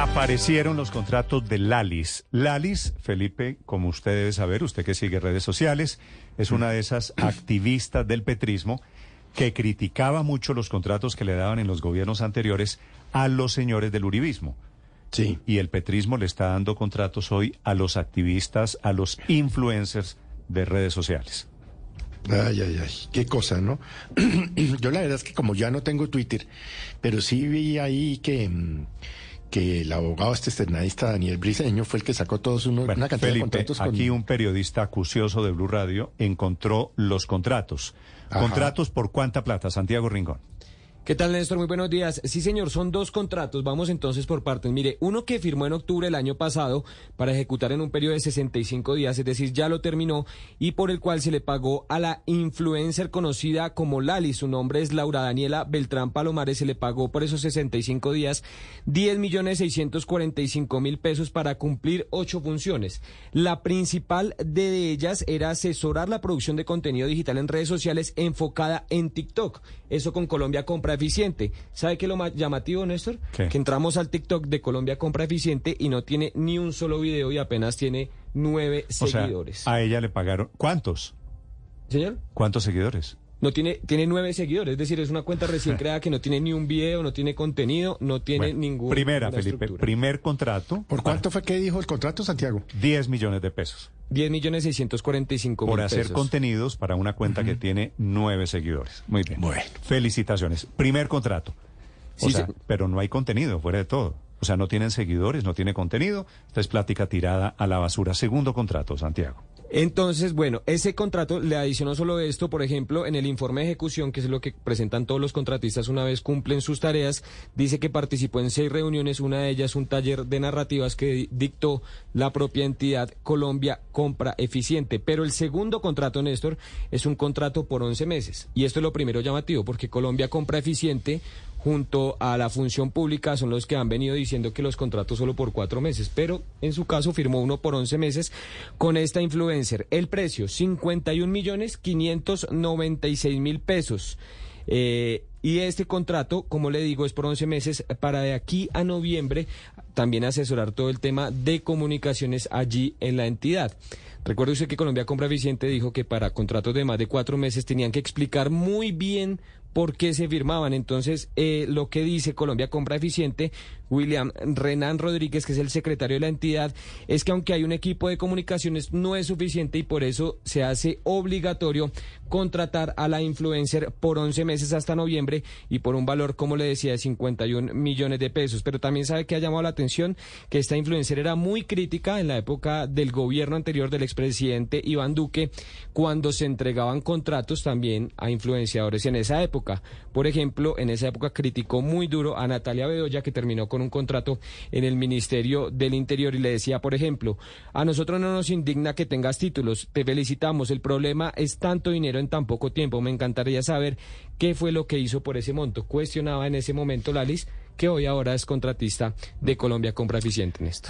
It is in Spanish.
Aparecieron los contratos de Lalis. Lalis, Felipe, como usted debe saber, usted que sigue redes sociales, es una de esas activistas del petrismo que criticaba mucho los contratos que le daban en los gobiernos anteriores a los señores del uribismo. Sí. Y el petrismo le está dando contratos hoy a los activistas, a los influencers de redes sociales. Ay, ay, ay, qué cosa, ¿no? Yo la verdad es que como ya no tengo Twitter, pero sí vi ahí que, mm, que el abogado este externadista Daniel Briceño fue el que sacó todos uno, Bueno, una cantidad Felipe, de contratos con... aquí un periodista acucioso de Blue Radio encontró los contratos. Ajá. ¿Contratos por cuánta plata, Santiago Rincón? ¿Qué tal, Néstor? Muy buenos días. Sí, señor, son dos contratos. Vamos entonces por partes. Mire, uno que firmó en octubre del año pasado para ejecutar en un periodo de 65 días, es decir, ya lo terminó, y por el cual se le pagó a la influencer conocida como Lali. Su nombre es Laura Daniela Beltrán Palomares. Se le pagó por esos 65 días 10 millones 645 mil pesos para cumplir ocho funciones. La principal de ellas era asesorar la producción de contenido digital en redes sociales enfocada en TikTok. Eso con Colombia Compra Eficiente. ¿Sabe qué es lo más llamativo, Néstor? ¿Qué? Que entramos al TikTok de Colombia Compra Eficiente y no tiene ni un solo video y apenas tiene nueve O sea, seguidores. a ella le pagaron. ¿Cuántos? ¿Señor? ¿Cuántos seguidores? No tiene, tiene nueve seguidores, es decir, es una cuenta recién creada que no tiene ni un video, no tiene contenido, no tiene Bueno, ninguna Primera, Felipe, estructura. primer contrato. ¿Por cuánto fue que dijo el contrato, Santiago? 10 millones de pesos. 10 millones 645 Por mil hacer pesos. contenidos para una cuenta que tiene nueve seguidores. Muy bien. Bueno. Felicitaciones. Primer contrato. O Sí, sea, sí. pero no hay contenido, fuera de todo. O sea, no tienen seguidores, no tiene contenido. Esta es plática tirada a la basura. Segundo contrato, Santiago. Entonces, bueno, ese contrato le adicionó solo esto, por ejemplo, en el informe de ejecución, que es lo que presentan todos los contratistas una vez cumplen sus tareas, dice que participó en seis reuniones, una de ellas un taller de narrativas que di- dictó la propia entidad Colombia Compra Eficiente. Pero el segundo contrato, Néstor, es un contrato por 11 meses. Y esto es lo primero llamativo, porque Colombia Compra Eficiente junto a la función pública son los que han venido diciendo que los contratos solo por cuatro meses, pero en su caso firmó uno por 11 meses con esta influencer. El precio, 51 millones 596 mil pesos. Eh, y este contrato, como le digo, es por 11 meses para de aquí a noviembre también asesorar todo el tema de comunicaciones allí en la entidad. Recuerde usted que Colombia Compra Eficiente dijo que para contratos de más de cuatro meses tenían que explicar muy bien por qué se firmaban. Entonces, eh, lo que dice Colombia Compra Eficiente, William Renan Rodríguez, que es el secretario de la entidad, es que aunque hay un equipo de comunicaciones, no es suficiente y por eso se hace obligatorio contratar a la influencer por 11 meses hasta noviembre y por un valor, como le decía, de 51 millones de pesos. Pero también sabe que ha llamado la atención que esta influencer era muy crítica en la época del gobierno anterior del expresidente Iván Duque, cuando se entregaban contratos también a influenciadores en esa época. Por ejemplo, en esa época criticó muy duro a Natalia Bedoya, que terminó con un contrato en el Ministerio del Interior y le decía, por ejemplo, a nosotros no nos indigna que tengas títulos, te felicitamos, el problema es tanto dinero en tan poco tiempo, me encantaría saber qué fue lo que hizo por ese monto. Cuestionaba en ese momento Lalis, que hoy ahora es contratista de Colombia Compra Eficiente en esto.